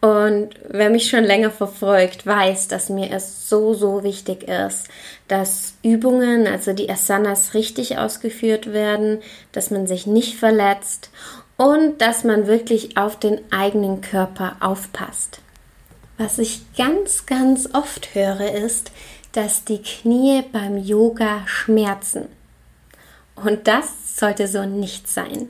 Und wer mich schon länger verfolgt, weiß, dass mir es so, so wichtig ist, dass Übungen, also die Asanas, richtig ausgeführt werden, dass man sich nicht verletzt und dass man wirklich auf den eigenen Körper aufpasst. Was ich ganz, ganz oft höre, ist, dass die Knie beim Yoga schmerzen. Und das sollte so nicht sein.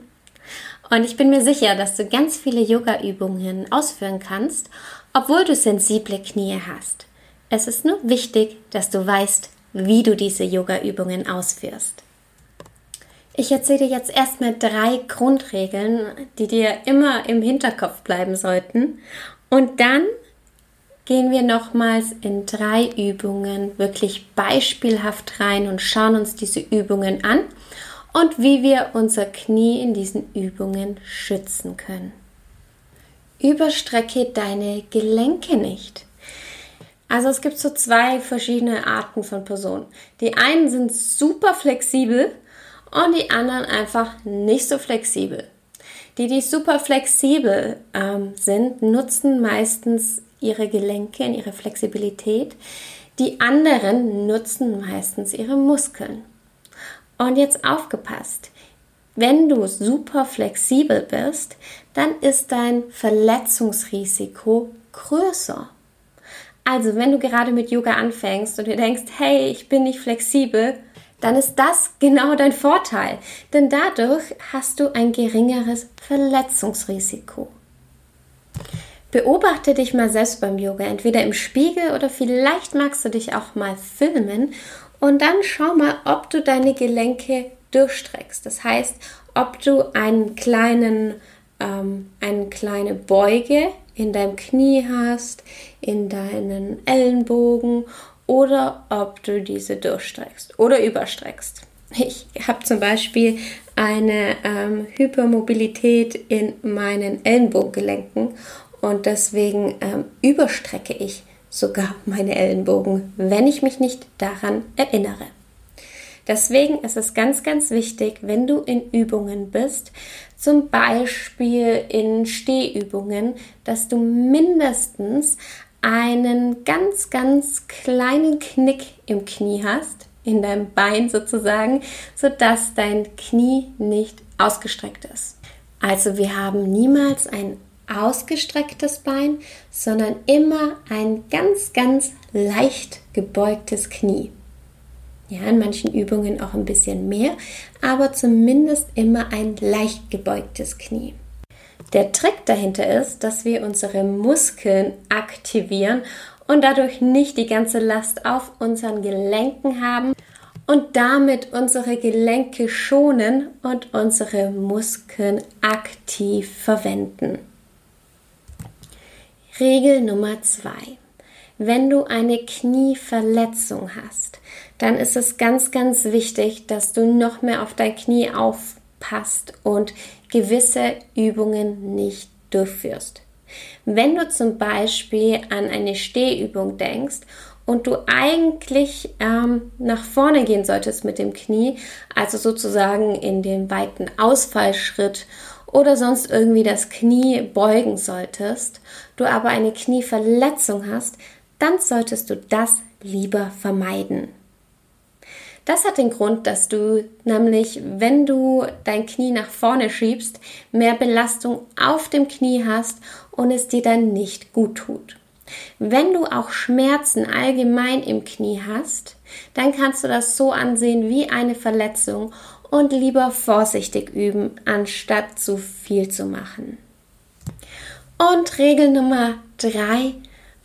Und ich bin mir sicher, dass du ganz viele Yoga-Übungen ausführen kannst, obwohl du sensible Knie hast. Es ist nur wichtig, dass du weißt, wie du diese Yoga-Übungen ausführst. Ich erzähle dir jetzt erstmal drei Grundregeln, die dir immer im Hinterkopf bleiben sollten. Und dann gehen wir nochmals in drei Übungen wirklich beispielhaft rein und schauen uns diese Übungen an und wie wir unser Knie in diesen Übungen schützen können. Überstrecke deine Gelenke nicht. Also es gibt so zwei verschiedene Arten von Personen. Die einen sind super flexibel und die anderen einfach nicht so flexibel. Die, die super flexibel ähm, sind, nutzen meistens ihre Gelenke und ihre Flexibilität. Die anderen nutzen meistens ihre Muskeln. Und jetzt aufgepasst. Wenn du super flexibel bist, dann ist dein Verletzungsrisiko größer. Also, wenn du gerade mit Yoga anfängst und du denkst, hey, ich bin nicht flexibel, dann ist das genau dein Vorteil, denn dadurch hast du ein geringeres Verletzungsrisiko. Beobachte dich mal selbst beim Yoga, entweder im Spiegel oder vielleicht magst du dich auch mal filmen und dann schau mal, ob du deine Gelenke durchstreckst. Das heißt, ob du einen kleinen, ähm, eine kleine Beuge in deinem Knie hast, in deinen Ellenbogen oder ob du diese durchstreckst oder überstreckst. Ich habe zum Beispiel eine ähm, Hypermobilität in meinen Ellenbogengelenken und deswegen ähm, überstrecke ich sogar meine Ellenbogen, wenn ich mich nicht daran erinnere. Deswegen ist es ganz, ganz wichtig, wenn du in Übungen bist, zum Beispiel in Stehübungen, dass du mindestens einen ganz, ganz kleinen Knick im Knie hast, in deinem Bein sozusagen, sodass dein Knie nicht ausgestreckt ist. Also wir haben niemals ein ausgestrecktes Bein, sondern immer ein ganz, ganz leicht gebeugtes Knie. Ja, in manchen Übungen auch ein bisschen mehr, aber zumindest immer ein leicht gebeugtes Knie. Der Trick dahinter ist, dass wir unsere Muskeln aktivieren und dadurch nicht die ganze Last auf unseren Gelenken haben und damit unsere Gelenke schonen und unsere Muskeln aktiv verwenden. Regel Nummer zwei. Wenn du eine Knieverletzung hast, dann ist es ganz, ganz wichtig, dass du noch mehr auf dein Knie aufpasst und gewisse Übungen nicht durchführst. Wenn du zum Beispiel an eine Stehübung denkst und du eigentlich ähm, nach vorne gehen solltest mit dem Knie, also sozusagen in den weiten Ausfallschritt oder sonst irgendwie das Knie beugen solltest, du aber eine Knieverletzung hast, dann solltest du das lieber vermeiden. Das hat den Grund, dass du nämlich, wenn du dein Knie nach vorne schiebst, mehr Belastung auf dem Knie hast und es dir dann nicht gut tut. Wenn du auch Schmerzen allgemein im Knie hast, dann kannst du das so ansehen wie eine Verletzung und lieber vorsichtig üben, anstatt zu viel zu machen. Und Regel Nummer drei: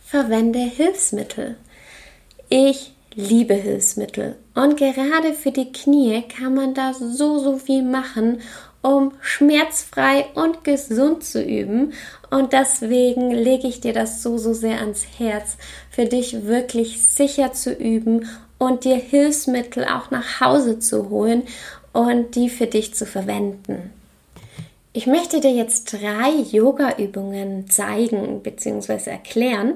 verwende Hilfsmittel. Ich liebe Hilfsmittel und gerade für die Knie kann man da so, so viel machen um schmerzfrei und gesund zu üben. Und deswegen lege ich dir das so, so sehr ans Herz, für dich wirklich sicher zu üben und dir Hilfsmittel auch nach Hause zu holen und die für dich zu verwenden. Ich möchte dir jetzt drei Yoga-Übungen zeigen bzw. erklären,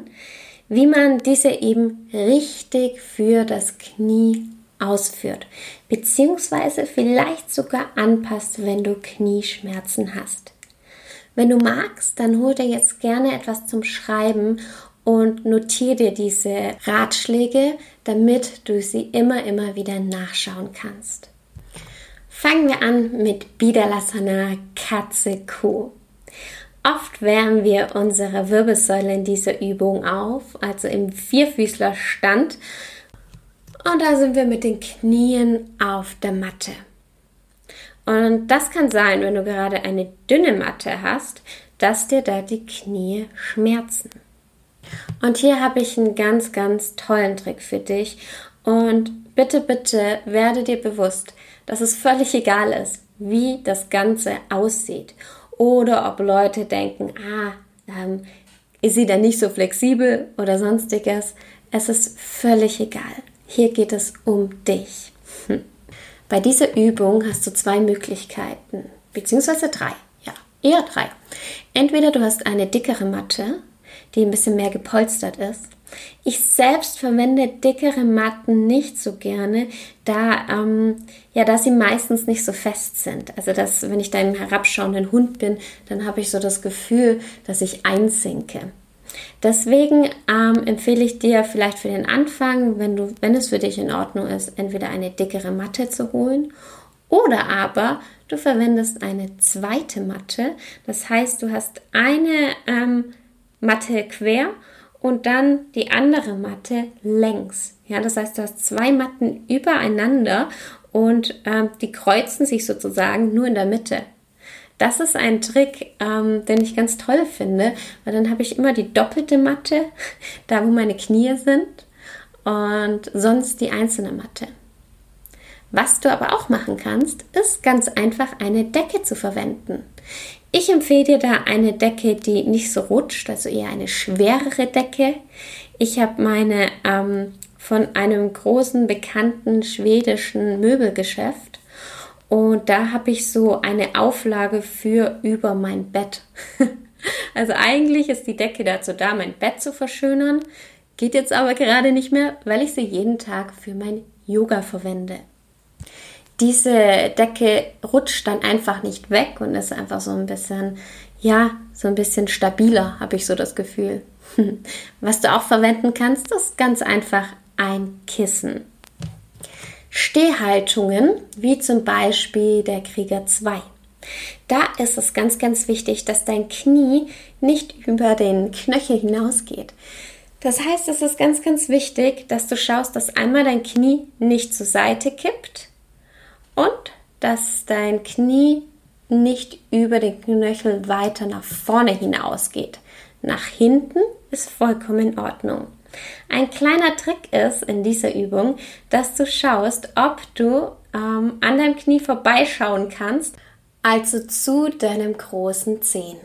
wie man diese eben richtig für das Knie ausführt, beziehungsweise vielleicht sogar anpasst, wenn du Knieschmerzen hast. Wenn du magst, dann hol dir jetzt gerne etwas zum Schreiben und notiere dir diese Ratschläge, damit du sie immer, immer wieder nachschauen kannst. Fangen wir an mit Bidalasana Katze Kuh. Oft wärmen wir unsere Wirbelsäule in dieser Übung auf, also im Vierfüßlerstand. Und da sind wir mit den Knien auf der Matte. Und das kann sein, wenn du gerade eine dünne Matte hast, dass dir da die Knie schmerzen. Und hier habe ich einen ganz, ganz tollen Trick für dich. Und bitte, bitte werde dir bewusst, dass es völlig egal ist, wie das Ganze aussieht oder ob Leute denken, ah, ähm, ist sie dann nicht so flexibel oder sonstiges. Es ist völlig egal. Hier geht es um dich. Hm. Bei dieser Übung hast du zwei Möglichkeiten, beziehungsweise drei. Ja, eher drei. Entweder du hast eine dickere Matte, die ein bisschen mehr gepolstert ist. Ich selbst verwende dickere Matten nicht so gerne, da, ähm, ja, da sie meistens nicht so fest sind. Also, dass, wenn ich da ein herabschauenden Hund bin, dann habe ich so das Gefühl, dass ich einsinke. Deswegen ähm, empfehle ich dir vielleicht für den Anfang, wenn, du, wenn es für dich in Ordnung ist, entweder eine dickere Matte zu holen oder aber du verwendest eine zweite Matte. Das heißt, du hast eine ähm, Matte quer und dann die andere Matte längs. Ja, das heißt, du hast zwei Matten übereinander und ähm, die kreuzen sich sozusagen nur in der Mitte. Das ist ein Trick, ähm, den ich ganz toll finde, weil dann habe ich immer die doppelte Matte, da wo meine Knie sind und sonst die einzelne Matte. Was du aber auch machen kannst, ist ganz einfach eine Decke zu verwenden. Ich empfehle dir da eine Decke, die nicht so rutscht, also eher eine schwerere Decke. Ich habe meine ähm, von einem großen bekannten schwedischen Möbelgeschäft und da habe ich so eine Auflage für über mein Bett. also eigentlich ist die Decke dazu da, mein Bett zu verschönern, geht jetzt aber gerade nicht mehr, weil ich sie jeden Tag für mein Yoga verwende diese Decke rutscht dann einfach nicht weg und ist einfach so ein bisschen, ja, so ein bisschen stabiler, habe ich so das Gefühl. Was du auch verwenden kannst, ist ganz einfach ein Kissen. Stehhaltungen, wie zum Beispiel der Krieger 2. Da ist es ganz, ganz wichtig, dass dein Knie nicht über den Knöchel hinausgeht. Das heißt, es ist ganz, ganz wichtig, dass du schaust, dass einmal dein Knie nicht zur Seite kippt und dass dein Knie nicht über den Knöchel weiter nach vorne hinausgeht. Nach hinten ist vollkommen in Ordnung. Ein kleiner Trick ist in dieser Übung, dass du schaust, ob du ähm, an deinem Knie vorbeischauen kannst, also zu deinem großen Zehen.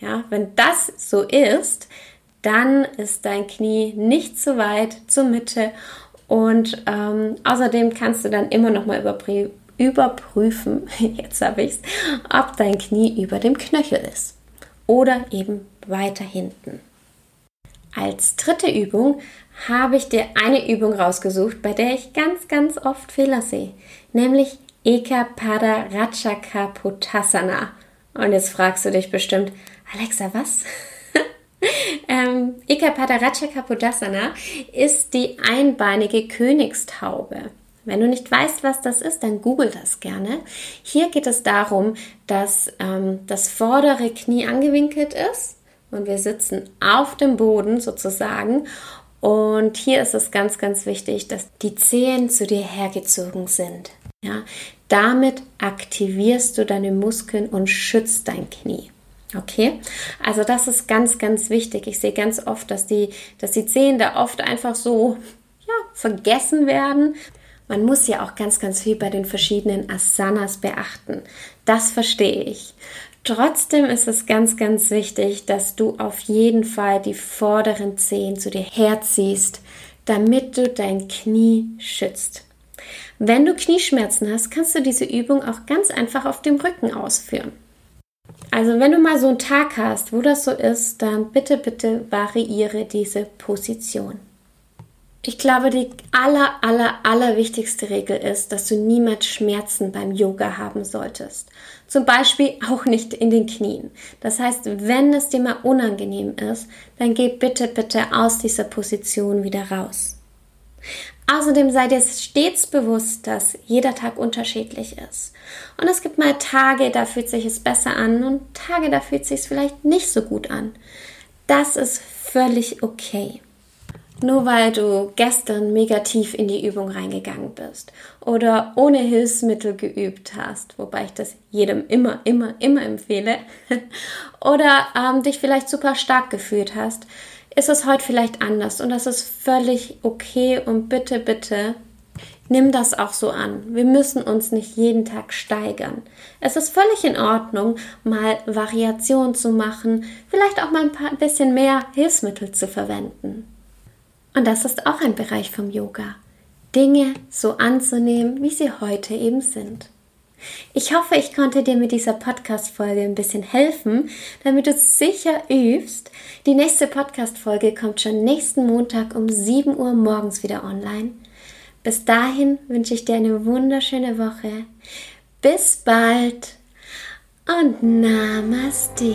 Ja, wenn das so ist, dann ist dein Knie nicht zu weit zur Mitte und ähm, außerdem kannst du dann immer noch mal überprü überprüfen, jetzt habe ich es, ob dein Knie über dem Knöchel ist oder eben weiter hinten. Als dritte Übung habe ich dir eine Übung rausgesucht, bei der ich ganz, ganz oft Fehler sehe, nämlich Eka Pada Rachaka Putasana. Und jetzt fragst du dich bestimmt, Alexa, was? ähm, Ekapada Kapodasana ist die einbeinige Königstaube. Wenn du nicht weißt, was das ist, dann google das gerne. Hier geht es darum, dass ähm, das vordere Knie angewinkelt ist und wir sitzen auf dem Boden sozusagen. Und hier ist es ganz, ganz wichtig, dass die Zehen zu dir hergezogen sind. Ja, damit aktivierst du deine Muskeln und schützt dein Knie. Okay, also das ist ganz, ganz wichtig. Ich sehe ganz oft, dass die, dass die Zehen da oft einfach so ja, vergessen werden. Man muss ja auch ganz, ganz viel bei den verschiedenen Asanas beachten. das verstehe ich. Trotzdem ist es ganz, ganz wichtig, dass du auf jeden Fall die vorderen Zehen zu dir herziehst, damit du dein Knie schützt. Wenn du Knieschmerzen hast, kannst du diese Übung auch ganz einfach auf dem Rücken ausführen. Also wenn du mal so einen Tag hast, wo das so ist, dann bitte, bitte variiere diese Position. Ich glaube, die aller, aller, aller wichtigste Regel ist, dass du niemals Schmerzen beim Yoga haben solltest. Zum Beispiel auch nicht in den Knien. Das heißt, wenn es dir mal unangenehm ist, dann geh bitte, bitte aus dieser Position wieder raus. Außerdem sei dir stets bewusst, dass jeder Tag unterschiedlich ist. Und es gibt mal Tage, da fühlt sich es besser an und Tage, da fühlt sich es vielleicht nicht so gut an. Das ist völlig okay. Nur weil du gestern mega tief in die Übung reingegangen bist oder ohne Hilfsmittel geübt hast, wobei ich das jedem immer, immer, immer empfehle, oder ähm, dich vielleicht super stark gefühlt hast, ist es heute vielleicht anders und das ist völlig okay und bitte, bitte nimm das auch so an. Wir müssen uns nicht jeden Tag steigern. Es ist völlig in Ordnung, mal Variation zu machen, vielleicht auch mal ein paar, bisschen mehr Hilfsmittel zu verwenden. Und das ist auch ein Bereich vom Yoga. Dinge so anzunehmen, wie sie heute eben sind. Ich hoffe, ich konnte dir mit dieser Podcast-Folge ein bisschen helfen, damit du sicher übst. Die nächste Podcast-Folge kommt schon nächsten Montag um 7 Uhr morgens wieder online. Bis dahin wünsche ich dir eine wunderschöne Woche. Bis bald und Namaste.